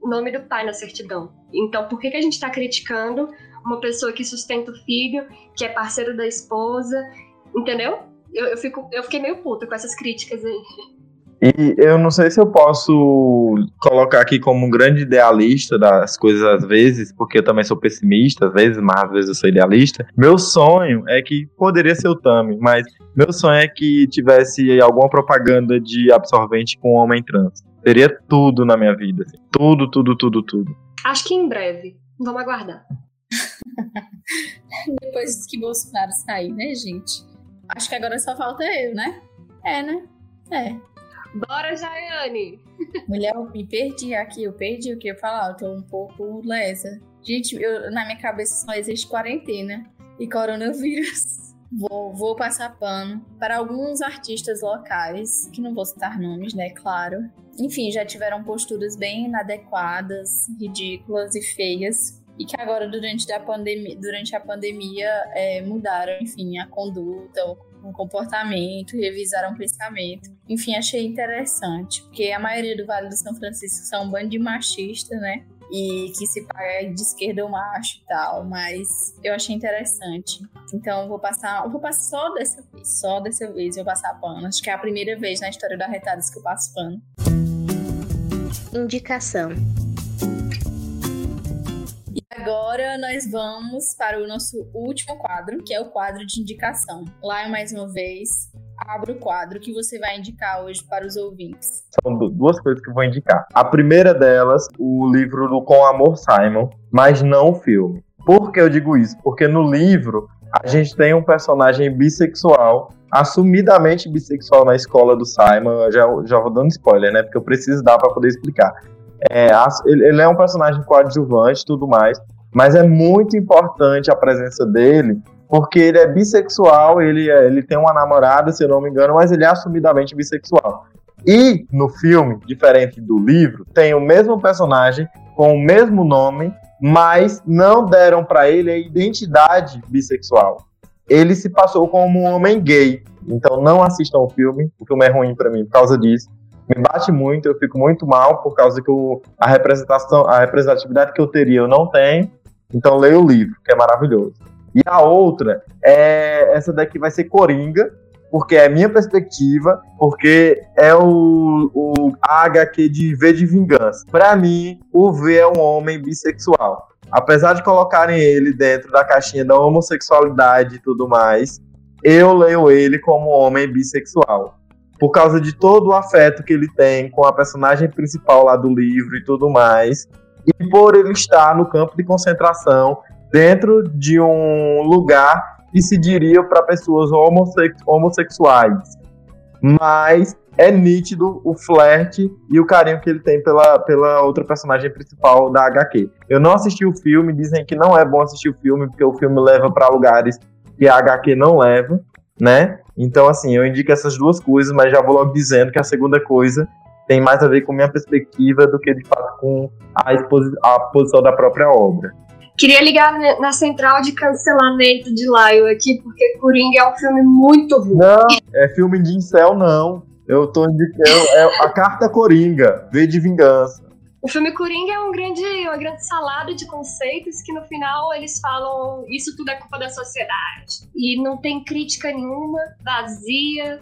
o nome do pai na certidão. Então, por que, que a gente está criticando uma pessoa que sustenta o filho, que é parceiro da esposa, entendeu? Eu, eu, fico, eu fiquei meio puta com essas críticas aí. E eu não sei se eu posso colocar aqui como um grande idealista das coisas às vezes, porque eu também sou pessimista às vezes, mas às vezes eu sou idealista. Meu sonho é que poderia ser o Tami, mas meu sonho é que tivesse alguma propaganda de absorvente com homem trans. Seria tudo na minha vida. Assim. Tudo, tudo, tudo, tudo. Acho que em breve. Vamos aguardar. Depois que Bolsonaro sair, né, gente? Acho que agora só falta eu, né? É, né? É. Bora, Jaiane! Mulher, eu me perdi aqui, eu perdi o que eu falar, eu tô um pouco lesa. Gente, eu, na minha cabeça só existe quarentena e coronavírus. Vou, vou passar pano para alguns artistas locais, que não vou citar nomes, né, claro. Enfim, já tiveram posturas bem inadequadas, ridículas e feias e que agora durante a pandemia, durante a pandemia é, mudaram, enfim, a conduta, o comportamento, revisaram o pensamento. Enfim, achei interessante, porque a maioria do Vale do São Francisco são um bando de machistas, né? E que se paga de esquerda ou macho e tal, mas eu achei interessante. Então vou passar, vou passar só dessa vez, só dessa vez eu vou passar pano. Acho que é a primeira vez na história da Retadas que eu passo pano. Indicação. Agora nós vamos para o nosso último quadro, que é o quadro de indicação. Lá, mais uma vez, abro o quadro que você vai indicar hoje para os ouvintes. São duas coisas que eu vou indicar. A primeira delas, o livro do Com Amor Simon, mas não o filme. Por que eu digo isso? Porque no livro a gente tem um personagem bissexual, assumidamente bissexual na escola do Simon. Já, já vou dando spoiler, né? Porque eu preciso dar para poder explicar. É, ele é um personagem coadjuvante e tudo mais, mas é muito importante a presença dele, porque ele é bissexual, ele, é, ele tem uma namorada, se eu não me engano, mas ele é assumidamente bissexual. E no filme, diferente do livro, tem o mesmo personagem com o mesmo nome, mas não deram para ele a identidade bissexual. Ele se passou como um homem gay. Então não assistam o filme, o filme é ruim para mim por causa disso me bate muito, eu fico muito mal por causa que a representação, a representatividade que eu teria eu não tenho. Então leio o livro, que é maravilhoso. E a outra é essa daqui vai ser Coringa, porque é minha perspectiva, porque é o, o HQ de V de Vingança. Para mim, o V é um homem bissexual. Apesar de colocarem ele dentro da caixinha da homossexualidade e tudo mais, eu leio ele como homem bissexual por causa de todo o afeto que ele tem com a personagem principal lá do livro e tudo mais, e por ele estar no campo de concentração dentro de um lugar que se diria para pessoas homossex homossexuais. Mas é nítido o flerte e o carinho que ele tem pela, pela outra personagem principal da HQ. Eu não assisti o filme, dizem que não é bom assistir o filme, porque o filme leva para lugares que a HQ não leva, né? Então, assim, eu indico essas duas coisas, mas já vou logo dizendo que a segunda coisa tem mais a ver com minha perspectiva do que, de fato, com a, a posição da própria obra. Queria ligar na central de cancelamento de Lyle aqui, porque Coringa é um filme muito ruim. Não, é filme de incel, não. Eu tô indicando. É a carta Coringa, V de Vingança. O filme Coringa é um grande, uma grande salada de conceitos que no final eles falam isso tudo é culpa da sociedade. E não tem crítica nenhuma, vazia,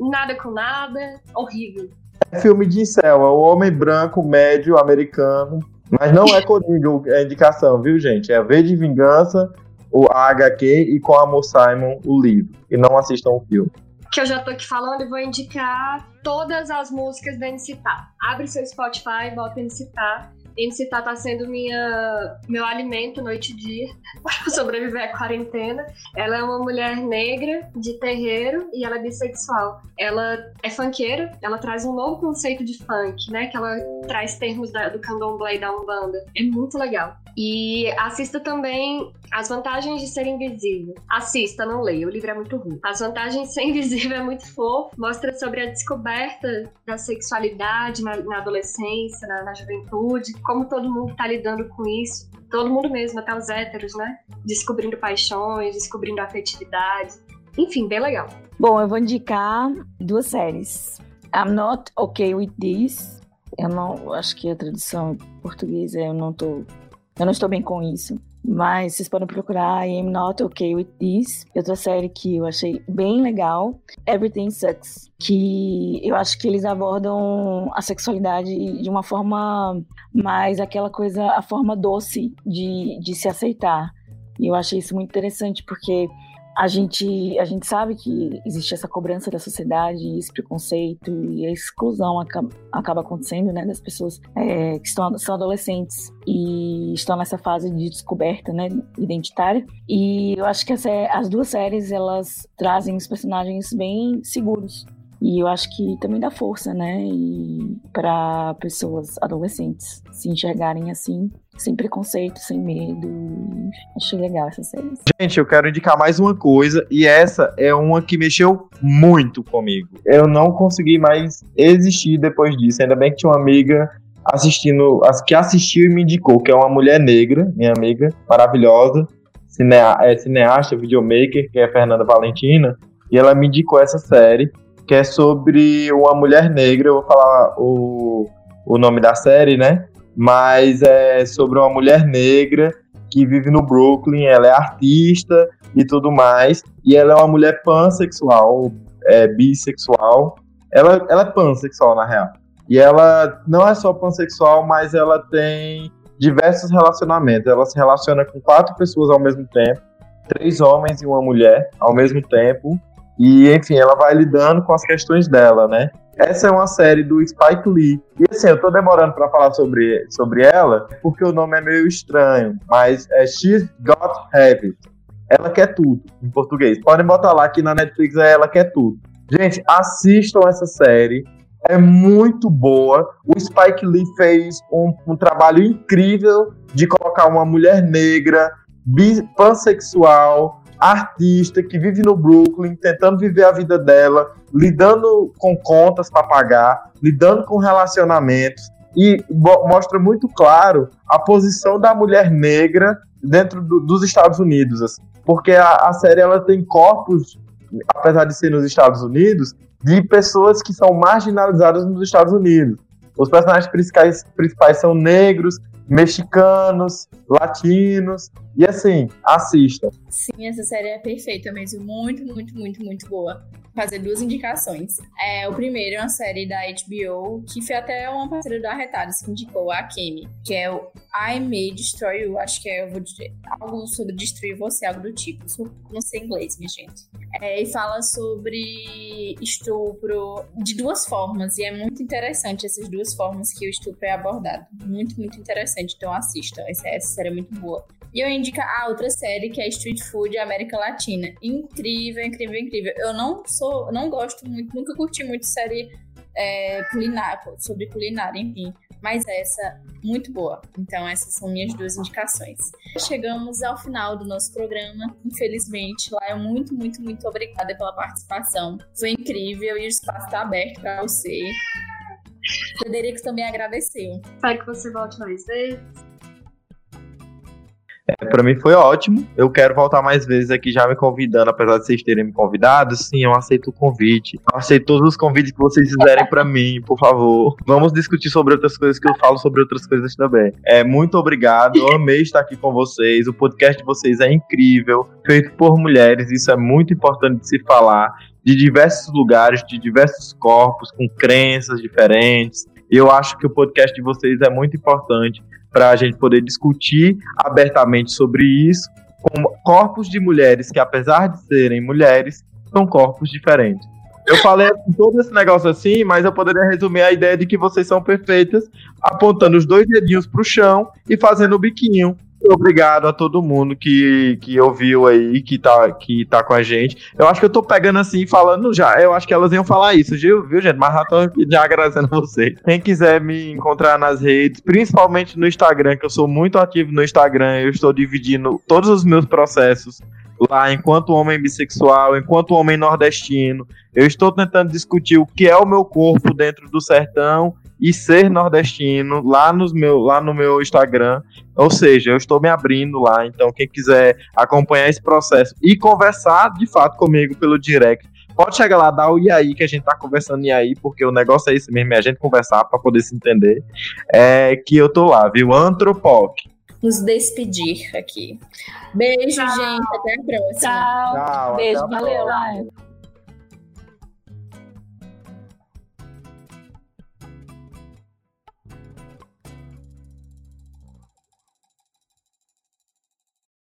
nada com nada, horrível. É filme de incel, é o homem branco, médio, americano. Mas não é Coringa a é indicação, viu, gente? É V de Vingança, o HQ e com Amor Simon, o livro. E não assistam o filme que eu já tô aqui falando e vou indicar todas as músicas da Nicitar. Abre seu Spotify, bota Nicitar. Nicitar tá sendo minha, meu alimento noite e dia para sobreviver à quarentena. Ela é uma mulher negra de terreiro e ela é bissexual. Ela é funkeira, ela traz um novo conceito de funk, né? Que ela traz termos da, do candomblé e da umbanda. É muito legal. E assista também As Vantagens de Ser Invisível. Assista, não leia, o livro é muito ruim. As Vantagens de Ser Invisível é muito fofo, mostra sobre a descoberta da sexualidade na, na adolescência, na, na, juventude, como todo mundo tá lidando com isso. Todo mundo mesmo, até os héteros, né? Descobrindo paixões, descobrindo afetividade. Enfim, bem legal. Bom, eu vou indicar duas séries. I'm Not Okay With This. Eu não acho que a tradução em português eu não tô eu não estou bem com isso. Mas vocês podem procurar I Am Not Okay With This. Outra série que eu achei bem legal, Everything Sucks. Que eu acho que eles abordam a sexualidade de uma forma mais aquela coisa, a forma doce de, de se aceitar. E eu achei isso muito interessante, porque a gente, a gente sabe que existe essa cobrança da sociedade, esse preconceito e a exclusão acaba, acaba acontecendo, né, das pessoas é, que estão, são adolescentes e estão nessa fase de descoberta, né, identitária. E eu acho que essa, as duas séries, elas trazem os personagens bem seguros e eu acho que também dá força, né? E para pessoas adolescentes se enxergarem assim, sem preconceito, sem medo. Achei legal essa série. Gente, eu quero indicar mais uma coisa, e essa é uma que mexeu muito comigo. Eu não consegui mais existir depois disso. Ainda bem que tinha uma amiga assistindo, que assistiu e me indicou, que é uma mulher negra, minha amiga, maravilhosa, é cineasta, videomaker, que é a Fernanda Valentina, e ela me indicou essa série que é sobre uma mulher negra. Eu vou falar o, o nome da série, né? Mas é sobre uma mulher negra que vive no Brooklyn. Ela é artista e tudo mais. E ela é uma mulher pansexual, é, bissexual. Ela, ela é pansexual, na real. E ela não é só pansexual, mas ela tem diversos relacionamentos. Ela se relaciona com quatro pessoas ao mesmo tempo, três homens e uma mulher ao mesmo tempo. E, enfim, ela vai lidando com as questões dela, né? Essa é uma série do Spike Lee. E assim, eu tô demorando para falar sobre, sobre ela, porque o nome é meio estranho, mas é She's Got Heavy. Ela quer tudo, em português. Podem botar lá que na Netflix é Ela Quer Tudo. Gente, assistam essa série. É muito boa. O Spike Lee fez um, um trabalho incrível de colocar uma mulher negra, pansexual, artista que vive no Brooklyn, tentando viver a vida dela, lidando com contas para pagar, lidando com relacionamentos e mostra muito claro a posição da mulher negra dentro do, dos Estados Unidos, assim. porque a, a, série ela tem corpos, apesar de ser nos Estados Unidos, de pessoas que são marginalizadas nos Estados Unidos. Os personagens principais, principais são negros, mexicanos, latinos. E assim, assistam. Sim, essa série é perfeita mesmo. Muito, muito, muito, muito boa. Fazer duas indicações. É, o primeiro é uma série da HBO, que foi até uma parceira da Arretados que indicou, a Kemi, que é o I May Destroy You. Acho que é eu vou dizer, algo sobre destruir você, algo do tipo. Não sei inglês, minha gente. É, e fala sobre estupro de duas formas. E é muito interessante essas duas formas que o estupro é abordado. Muito, muito interessante. Então assistam. Essa, essa série é muito boa. E eu indico a outra série, que é Street Food América Latina. Incrível, incrível, incrível. Eu não sou, não gosto muito, nunca curti muito série é, culinária, sobre culinária, enfim. Mas essa, muito boa. Então, essas são minhas duas indicações. Chegamos ao final do nosso programa. Infelizmente, lá eu muito, muito, muito obrigada pela participação. Foi incrível e o espaço está aberto para você. Frederico também agradeceu. Espero que você volte mais vezes. É, para mim foi ótimo. Eu quero voltar mais vezes aqui já me convidando, apesar de vocês terem me convidado. Sim, eu aceito o convite. Eu aceito todos os convites que vocês fizerem para mim, por favor. Vamos discutir sobre outras coisas que eu falo sobre outras coisas também. É, muito obrigado. Eu amei estar aqui com vocês. O podcast de vocês é incrível, feito por mulheres. Isso é muito importante de se falar. De diversos lugares, de diversos corpos, com crenças diferentes. Eu acho que o podcast de vocês é muito importante para a gente poder discutir abertamente sobre isso, com corpos de mulheres que, apesar de serem mulheres, são corpos diferentes. Eu falei todo esse negócio assim, mas eu poderia resumir a ideia de que vocês são perfeitas, apontando os dois dedinhos para o chão e fazendo o biquinho. Obrigado a todo mundo que, que ouviu aí, que tá, que tá com a gente. Eu acho que eu tô pegando assim, falando já. Eu acho que elas iam falar isso, viu, viu gente? Mas já tô já agradecendo a vocês. Quem quiser me encontrar nas redes, principalmente no Instagram, que eu sou muito ativo no Instagram, eu estou dividindo todos os meus processos lá enquanto homem bissexual, enquanto homem nordestino. Eu estou tentando discutir o que é o meu corpo dentro do sertão e ser nordestino lá, nos meu, lá no meu Instagram. Ou seja, eu estou me abrindo lá. Então, quem quiser acompanhar esse processo e conversar de fato comigo pelo direct, pode chegar lá, dar o e aí, que a gente tá conversando e aí, porque o negócio é isso mesmo, é a gente conversar para poder se entender. É que eu tô lá, viu? Antropoc nos despedir aqui. Beijo, Tchau. gente. Até a próxima. Tchau. Tchau Beijo. Valeu.